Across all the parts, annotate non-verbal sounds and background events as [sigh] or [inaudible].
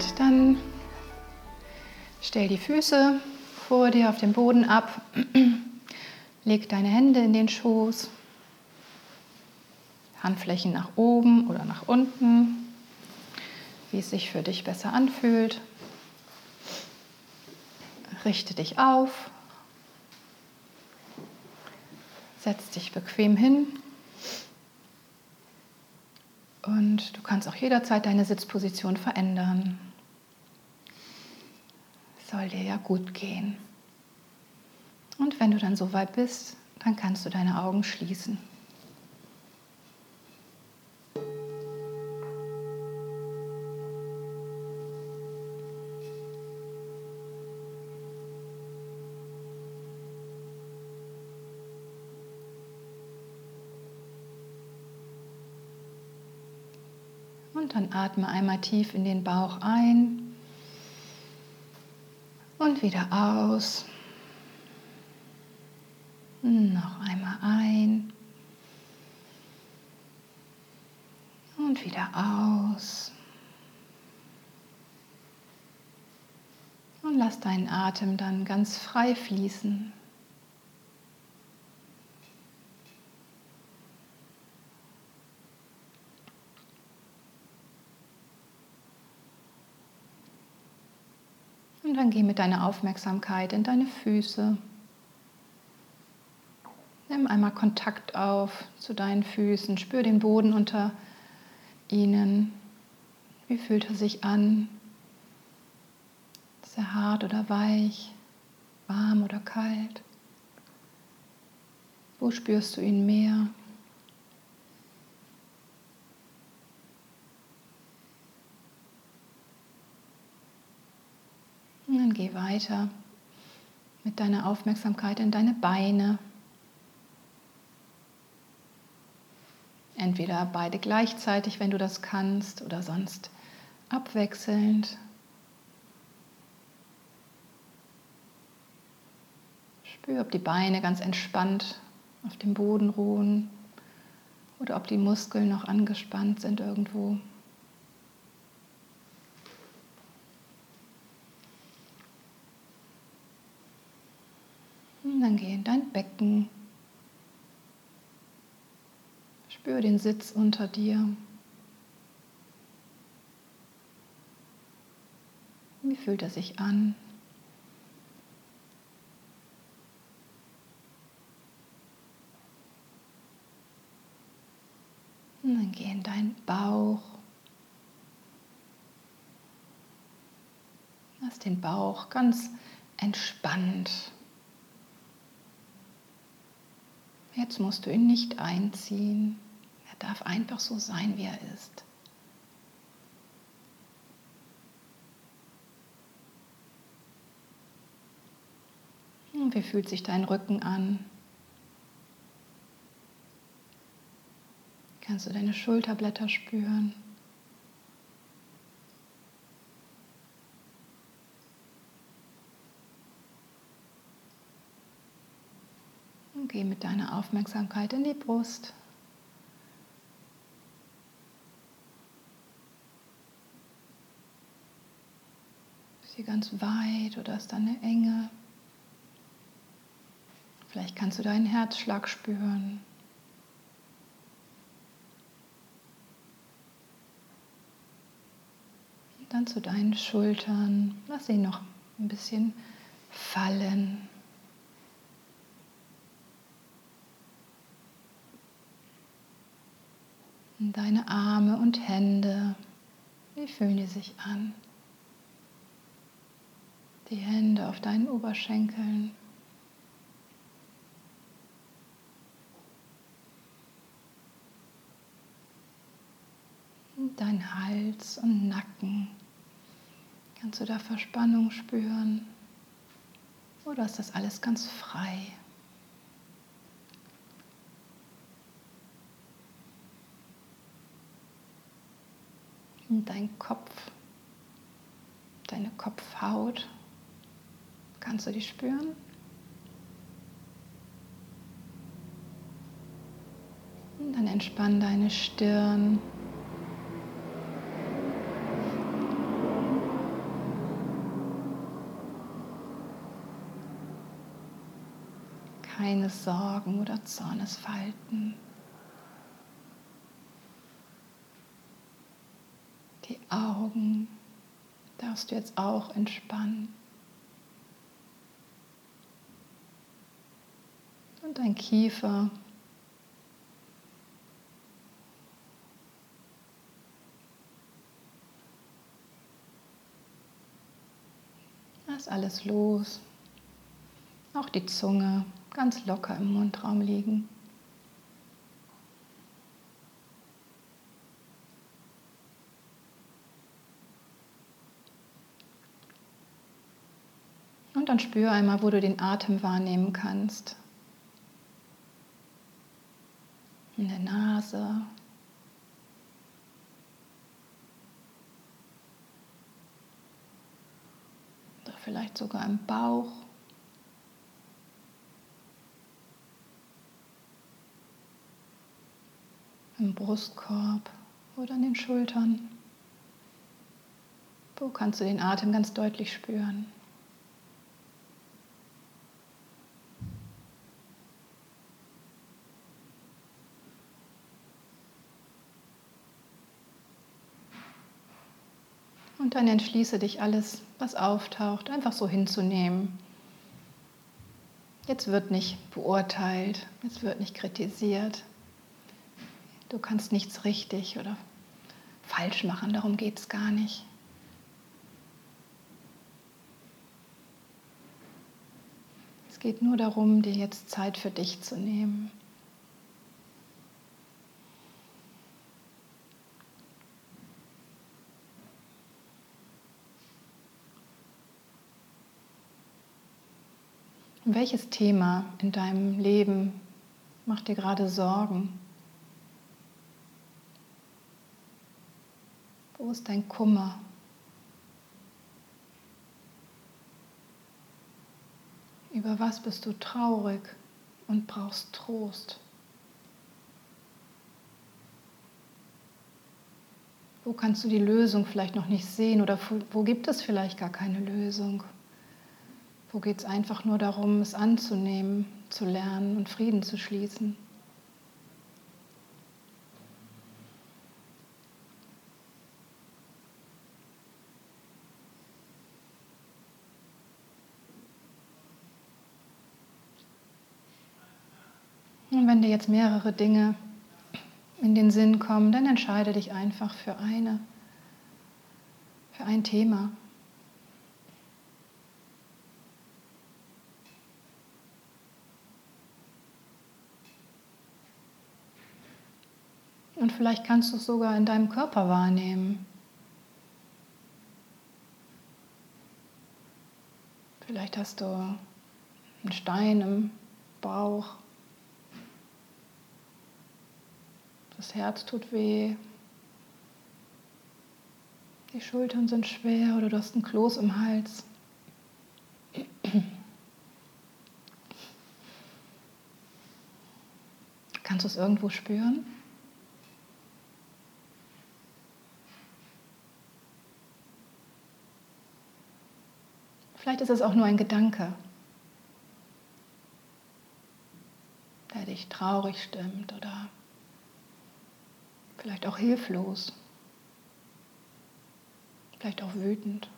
Gut, dann stell die Füße vor dir auf dem Boden ab. [clears throat] Leg deine Hände in den Schoß. Handflächen nach oben oder nach unten, wie es sich für dich besser anfühlt. Richte dich auf. Setz dich bequem hin. Und du kannst auch jederzeit deine Sitzposition verändern. Soll dir ja gut gehen. Und wenn du dann soweit bist, dann kannst du deine Augen schließen. Und dann atme einmal tief in den Bauch ein und wieder aus. Noch einmal ein und wieder aus. Und lass deinen Atem dann ganz frei fließen. Und dann geh mit deiner Aufmerksamkeit in deine Füße. Nimm einmal Kontakt auf zu deinen Füßen. Spür den Boden unter ihnen. Wie fühlt er sich an? Ist er hart oder weich? Warm oder kalt? Wo spürst du ihn mehr? Und dann geh weiter mit deiner Aufmerksamkeit in deine Beine. Entweder beide gleichzeitig, wenn du das kannst, oder sonst abwechselnd. Spür, ob die Beine ganz entspannt auf dem Boden ruhen oder ob die Muskeln noch angespannt sind irgendwo. Und dann geh in dein Becken. Spür den Sitz unter dir. Wie fühlt er sich an? Und dann geh in deinen Bauch. Lass den Bauch ganz entspannt Jetzt musst du ihn nicht einziehen. Er darf einfach so sein, wie er ist. Und wie fühlt sich dein Rücken an? Kannst du deine Schulterblätter spüren? Geh mit deiner Aufmerksamkeit in die Brust. Ist sie ganz weit oder ist da eine Enge? Vielleicht kannst du deinen Herzschlag spüren. Dann zu deinen Schultern. Lass sie noch ein bisschen fallen. Deine Arme und Hände. Wie fühlen die sich an? Die Hände auf deinen Oberschenkeln. Dein Hals und Nacken. Kannst du da Verspannung spüren? Oder ist das alles ganz frei? Und dein Kopf, deine Kopfhaut, kannst du die spüren? Und dann entspann deine Stirn. Keine Sorgen oder Zornesfalten. Augen darfst du jetzt auch entspannen. Und dein Kiefer. Lass alles los. Auch die Zunge ganz locker im Mundraum liegen. Dann spür einmal, wo du den Atem wahrnehmen kannst. In der Nase. Oder vielleicht sogar im Bauch. Im Brustkorb oder an den Schultern. Wo kannst du den Atem ganz deutlich spüren? Und dann entschließe dich alles, was auftaucht, einfach so hinzunehmen. Jetzt wird nicht beurteilt, jetzt wird nicht kritisiert. Du kannst nichts richtig oder falsch machen, darum geht es gar nicht. Es geht nur darum, dir jetzt Zeit für dich zu nehmen. Welches Thema in deinem Leben macht dir gerade Sorgen? Wo ist dein Kummer? Über was bist du traurig und brauchst Trost? Wo kannst du die Lösung vielleicht noch nicht sehen oder wo gibt es vielleicht gar keine Lösung? Wo geht es einfach nur darum, es anzunehmen, zu lernen und Frieden zu schließen? Und wenn dir jetzt mehrere Dinge in den Sinn kommen, dann entscheide dich einfach für eine, für ein Thema. Und vielleicht kannst du es sogar in deinem Körper wahrnehmen. Vielleicht hast du einen Stein im Bauch. Das Herz tut weh. Die Schultern sind schwer oder du hast einen Kloß im Hals. Kannst du es irgendwo spüren? Vielleicht ist es auch nur ein Gedanke, der dich traurig stimmt oder vielleicht auch hilflos, vielleicht auch wütend.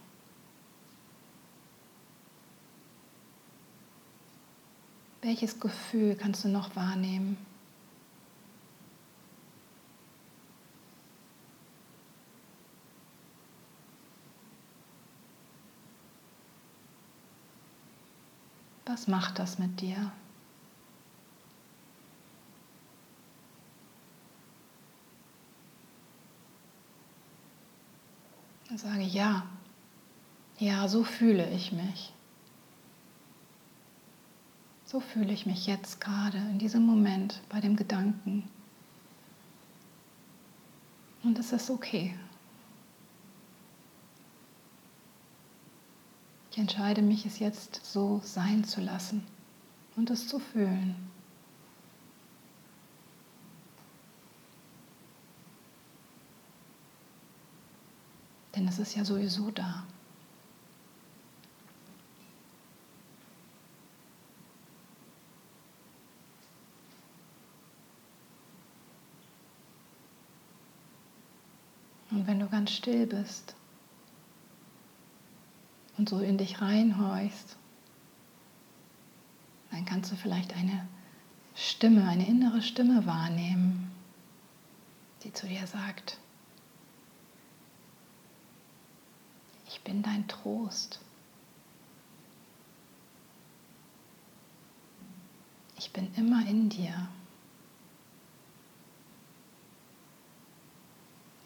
Welches Gefühl kannst du noch wahrnehmen? Was macht das mit dir? Sage ja, ja, so fühle ich mich. So fühle ich mich jetzt gerade in diesem Moment bei dem Gedanken. Und es ist okay. Ich entscheide mich, es jetzt so sein zu lassen und es zu fühlen. Denn es ist ja sowieso da. Und wenn du ganz still bist, und so in dich reinhorchst, dann kannst du vielleicht eine Stimme, eine innere Stimme wahrnehmen, die zu dir sagt, ich bin dein Trost. Ich bin immer in dir.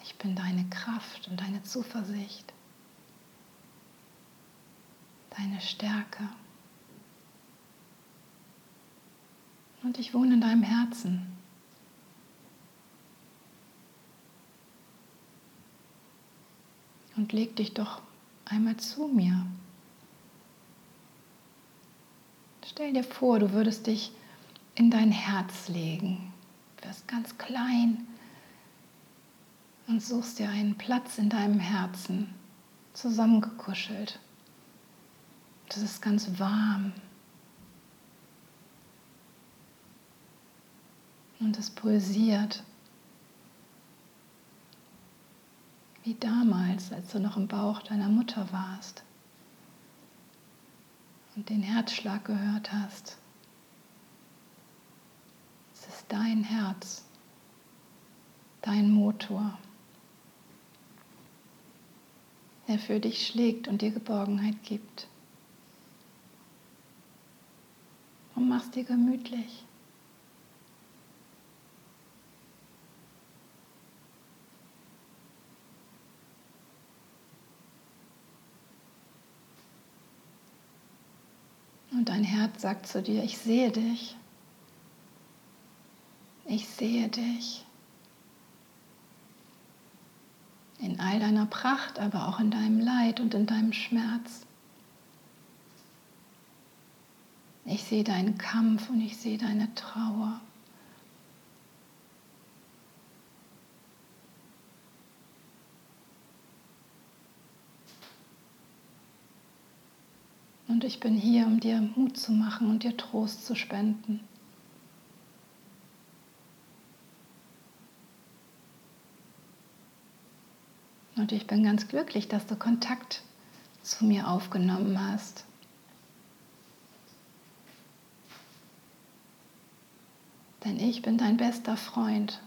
Ich bin deine Kraft und deine Zuversicht deine Stärke. Und ich wohne in deinem Herzen. Und leg dich doch einmal zu mir. Stell dir vor, du würdest dich in dein Herz legen. Du wirst ganz klein und suchst dir einen Platz in deinem Herzen, zusammengekuschelt. Das ist ganz warm. Und es pulsiert. Wie damals, als du noch im Bauch deiner Mutter warst und den Herzschlag gehört hast. Es ist dein Herz, dein Motor, der für dich schlägt und dir Geborgenheit gibt. Und mach's dir gemütlich. Und dein Herz sagt zu dir, ich sehe dich. Ich sehe dich. In all deiner Pracht, aber auch in deinem Leid und in deinem Schmerz. Ich sehe deinen Kampf und ich sehe deine Trauer. Und ich bin hier, um dir Mut zu machen und dir Trost zu spenden. Und ich bin ganz glücklich, dass du Kontakt zu mir aufgenommen hast. Denn ich bin dein bester Freund.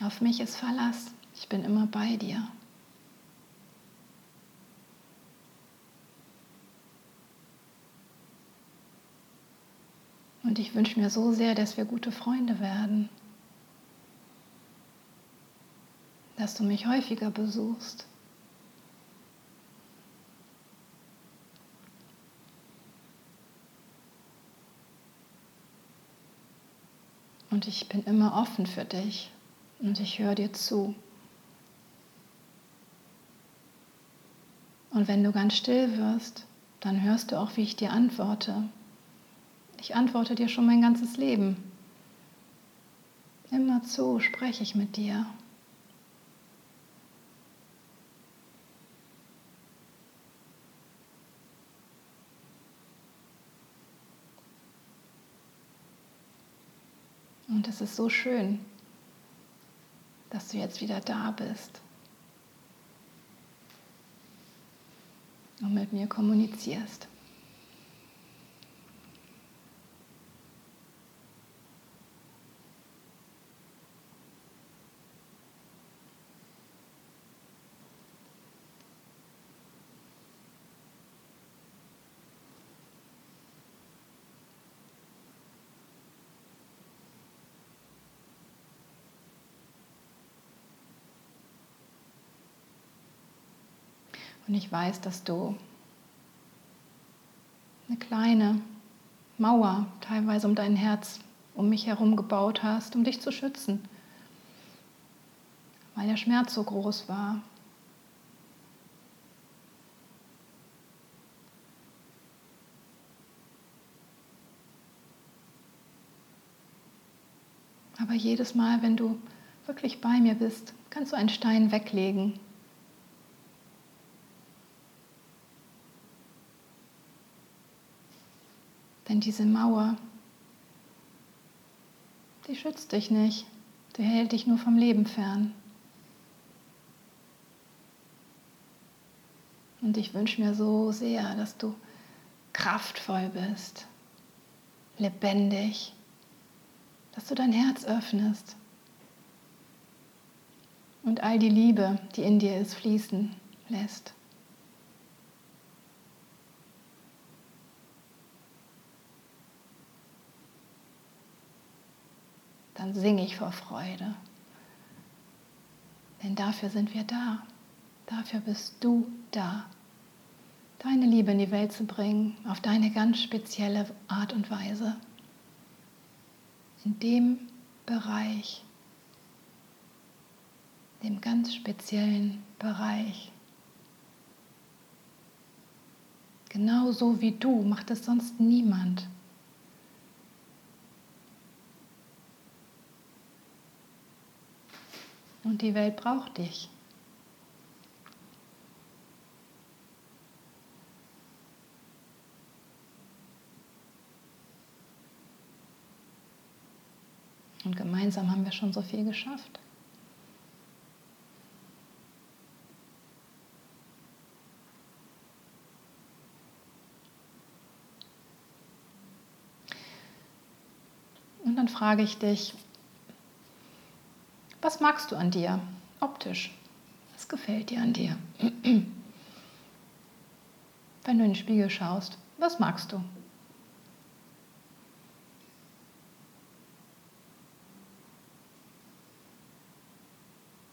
Auf mich ist Verlass, ich bin immer bei dir. Und ich wünsche mir so sehr, dass wir gute Freunde werden. Dass du mich häufiger besuchst. Und ich bin immer offen für dich und ich höre dir zu. Und wenn du ganz still wirst, dann hörst du auch, wie ich dir antworte. Ich antworte dir schon mein ganzes Leben. Immer zu spreche ich mit dir. Und es ist so schön, dass du jetzt wieder da bist und mit mir kommunizierst. Und ich weiß, dass du eine kleine Mauer teilweise um dein Herz, um mich herum gebaut hast, um dich zu schützen, weil der Schmerz so groß war. Aber jedes Mal, wenn du wirklich bei mir bist, kannst du einen Stein weglegen. Denn diese Mauer, die schützt dich nicht, die hält dich nur vom Leben fern. Und ich wünsche mir so sehr, dass du kraftvoll bist, lebendig dass du dein Herz öffnest und all die Liebe, die in dir ist, fließen lässt. Dann singe ich vor Freude. Denn dafür sind wir da. Dafür bist du da. Deine Liebe in die Welt zu bringen, auf deine ganz spezielle Art und Weise in dem Bereich, dem ganz speziellen Bereich. Genauso wie du macht es sonst niemand. Und die Welt braucht dich. Und gemeinsam haben wir schon so viel geschafft. Und dann frage ich dich, was magst du an dir optisch? Was gefällt dir an dir? [clears throat] Wenn du in den Spiegel schaust, was magst du?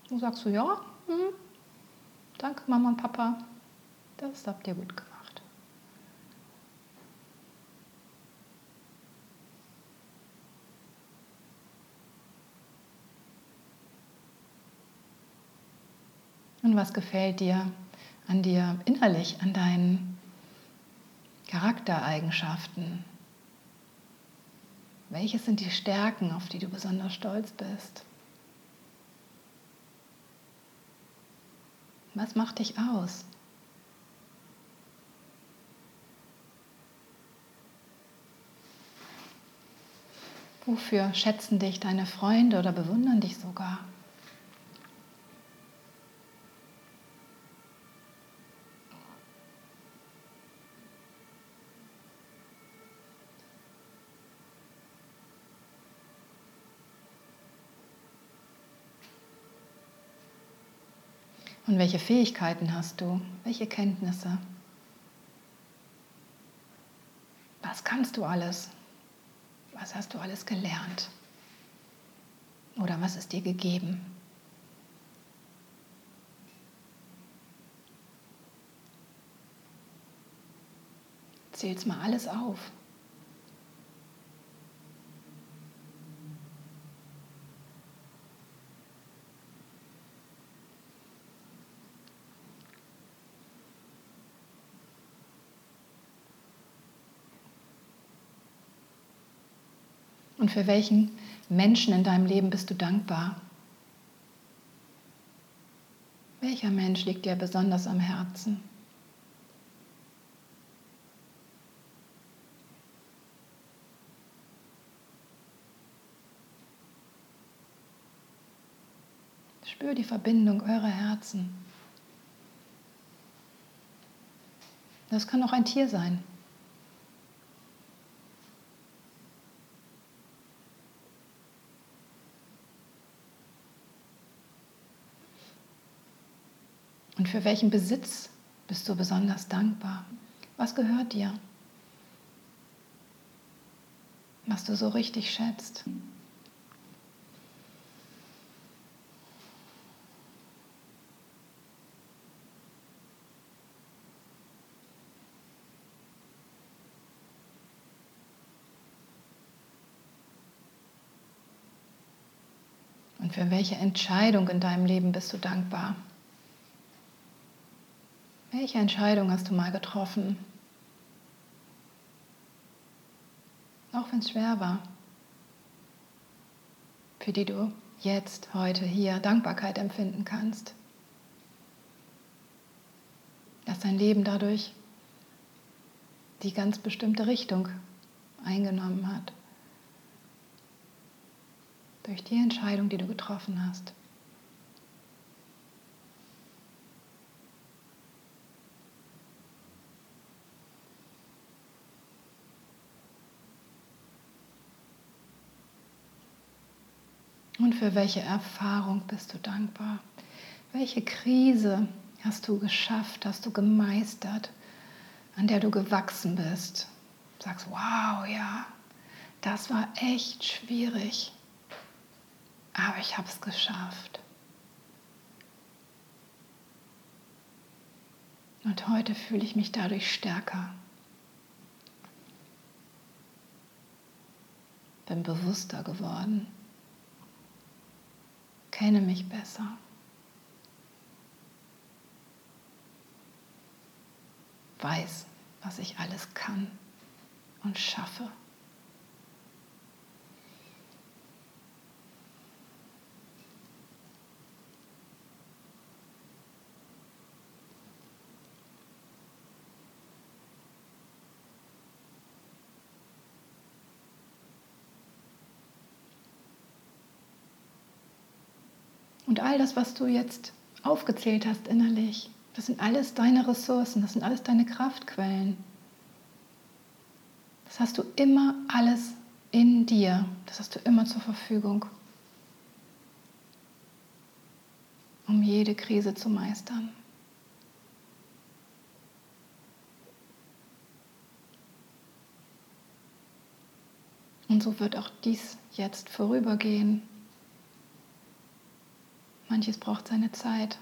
Und sagst du, ja, hm, danke Mama und Papa, das habt ihr gut gemacht. Und was gefällt dir an dir innerlich, an deinen Charaktereigenschaften? Welche sind die Stärken, auf die du besonders stolz bist? Was macht dich aus? Wofür schätzen dich deine Freunde oder bewundern dich sogar? Und welche Fähigkeiten hast du? Welche Kenntnisse? Was kannst du alles? Was hast du alles gelernt? Oder was ist dir gegeben? Zähl's mal alles auf. Und für welchen Menschen in deinem Leben bist du dankbar? Welcher Mensch liegt dir besonders am Herzen? Spür die Verbindung eurer Herzen. Das kann auch ein Tier sein. Und für welchen Besitz bist du besonders dankbar? Was gehört dir? Was du so richtig schätzt? Und für welche Entscheidung in deinem Leben bist du dankbar? Welche Entscheidung hast du mal getroffen? Auch wenn es schwer war, für die du jetzt, heute, hier Dankbarkeit empfinden kannst. Dass dein Leben dadurch die ganz bestimmte Richtung eingenommen hat. Durch die Entscheidung, die du getroffen hast. Und für welche Erfahrung bist du dankbar? Welche Krise hast du geschafft, hast du gemeistert, an der du gewachsen bist? Sagst, wow, ja, das war echt schwierig, aber ich habe es geschafft. Und heute fühle ich mich dadurch stärker. Bin bewusster geworden kenne mich besser. Weiß, was ich alles kann und schaffe. Und all das, was du jetzt aufgezählt hast innerlich, das sind alles deine Ressourcen, das sind alles deine Kraftquellen. Das hast du immer alles in dir, das hast du immer zur Verfügung, um jede Krise zu meistern. Und so wird auch dies jetzt vorübergehen. Manches braucht seine Zeit.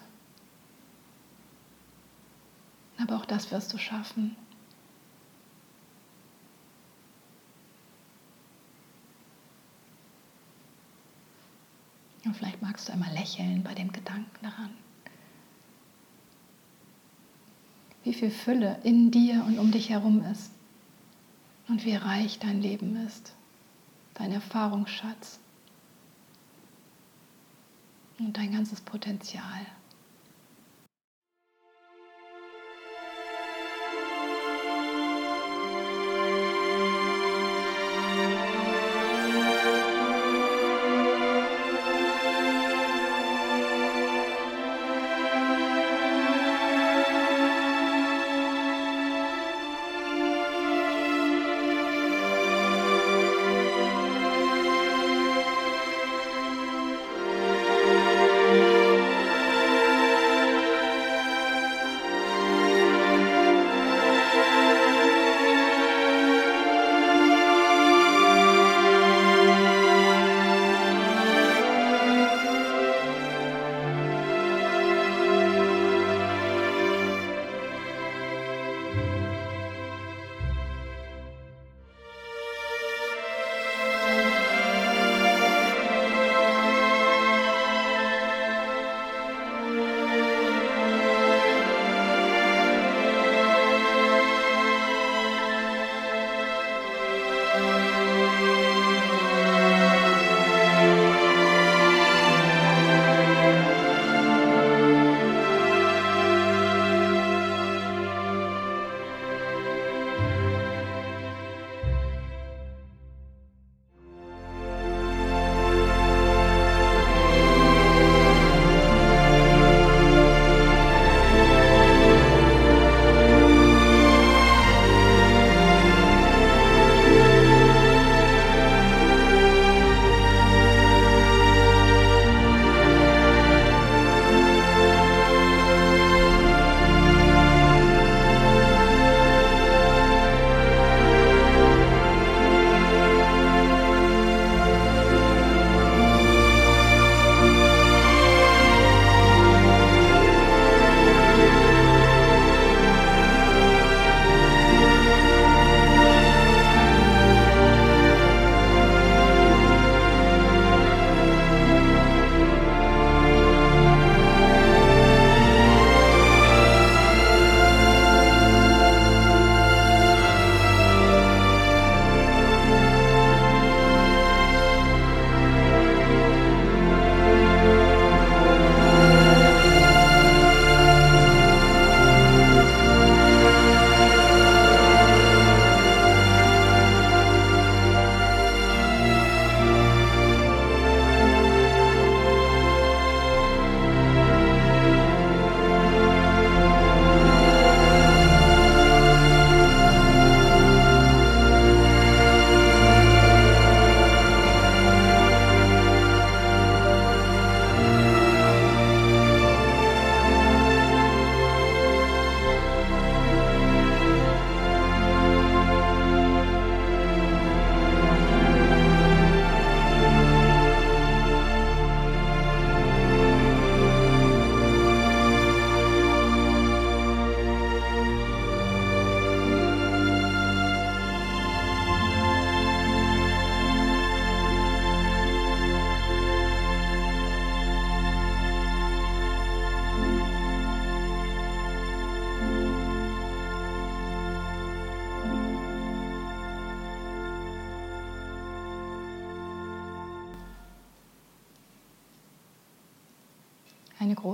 Aber auch das wirst du schaffen. Und vielleicht magst du einmal lächeln bei dem Gedanken daran. Wie viel Fülle in dir und um dich herum ist. Und wie reich dein Leben ist. Dein Erfahrungsschatz und dein ganzes Potenzial.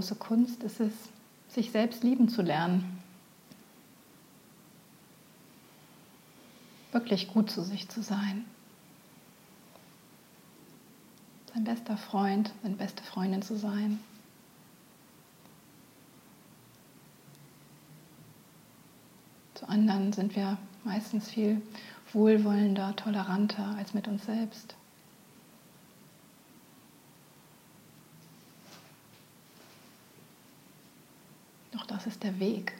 Große Kunst ist es, sich selbst lieben zu lernen. Wirklich gut zu sich zu sein. Sein bester Freund, seine beste Freundin zu sein. Zu anderen sind wir meistens viel wohlwollender, toleranter als mit uns selbst. Doch das ist der Weg.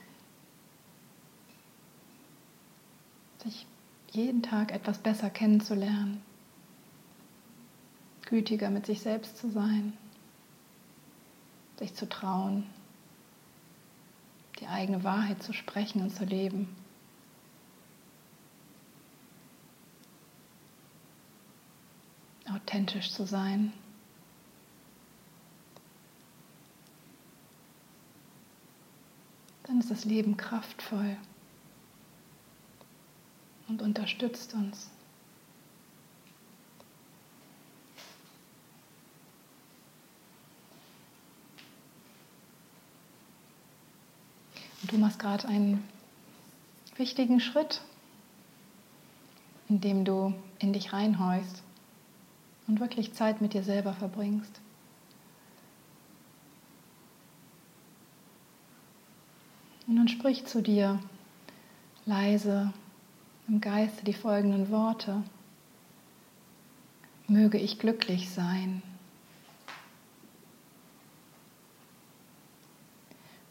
Sich jeden Tag etwas besser kennenzulernen, gütiger mit sich selbst zu sein, sich zu trauen, die eigene Wahrheit zu sprechen und zu leben. Authentisch zu sein. Dann ist das Leben kraftvoll und unterstützt uns. Und du machst gerade einen wichtigen Schritt, indem du in dich reinhorchst und wirklich Zeit mit dir selber verbringst. Und dann sprich zu dir leise im Geiste die folgenden Worte. Möge ich glücklich sein.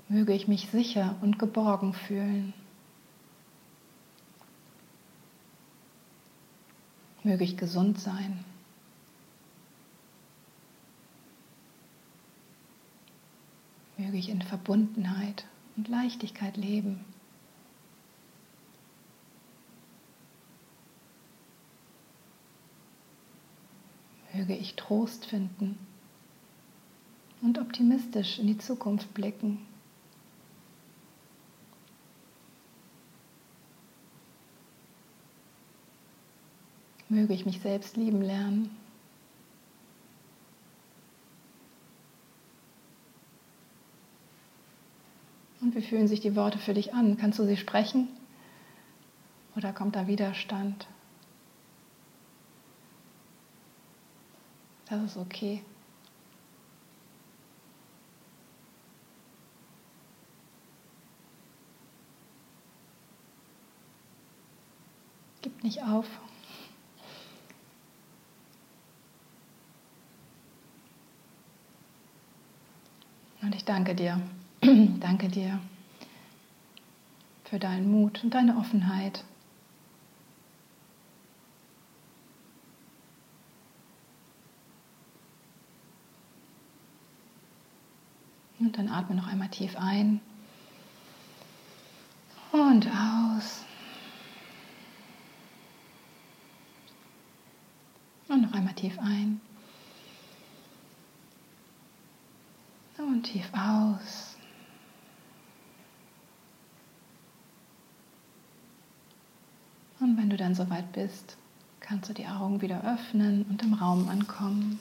Möge ich mich sicher und geborgen fühlen. Möge ich gesund sein. Möge ich in Verbundenheit und Leichtigkeit leben. Möge ich Trost finden und optimistisch in die Zukunft blicken. Möge ich mich selbst lieben lernen. Und wie fühlen sich die Worte für dich an? Kannst du sie sprechen? Oder kommt da Widerstand? Das ist okay. Gib nicht auf. Und ich danke dir, [clears throat] danke dir für deinen Mut und deine Offenheit. Und dann atme noch einmal tief ein und aus. Und noch einmal tief ein. Und tief aus. Und wenn du dann soweit bist, kannst du die Augen wieder öffnen und im Raum ankommen.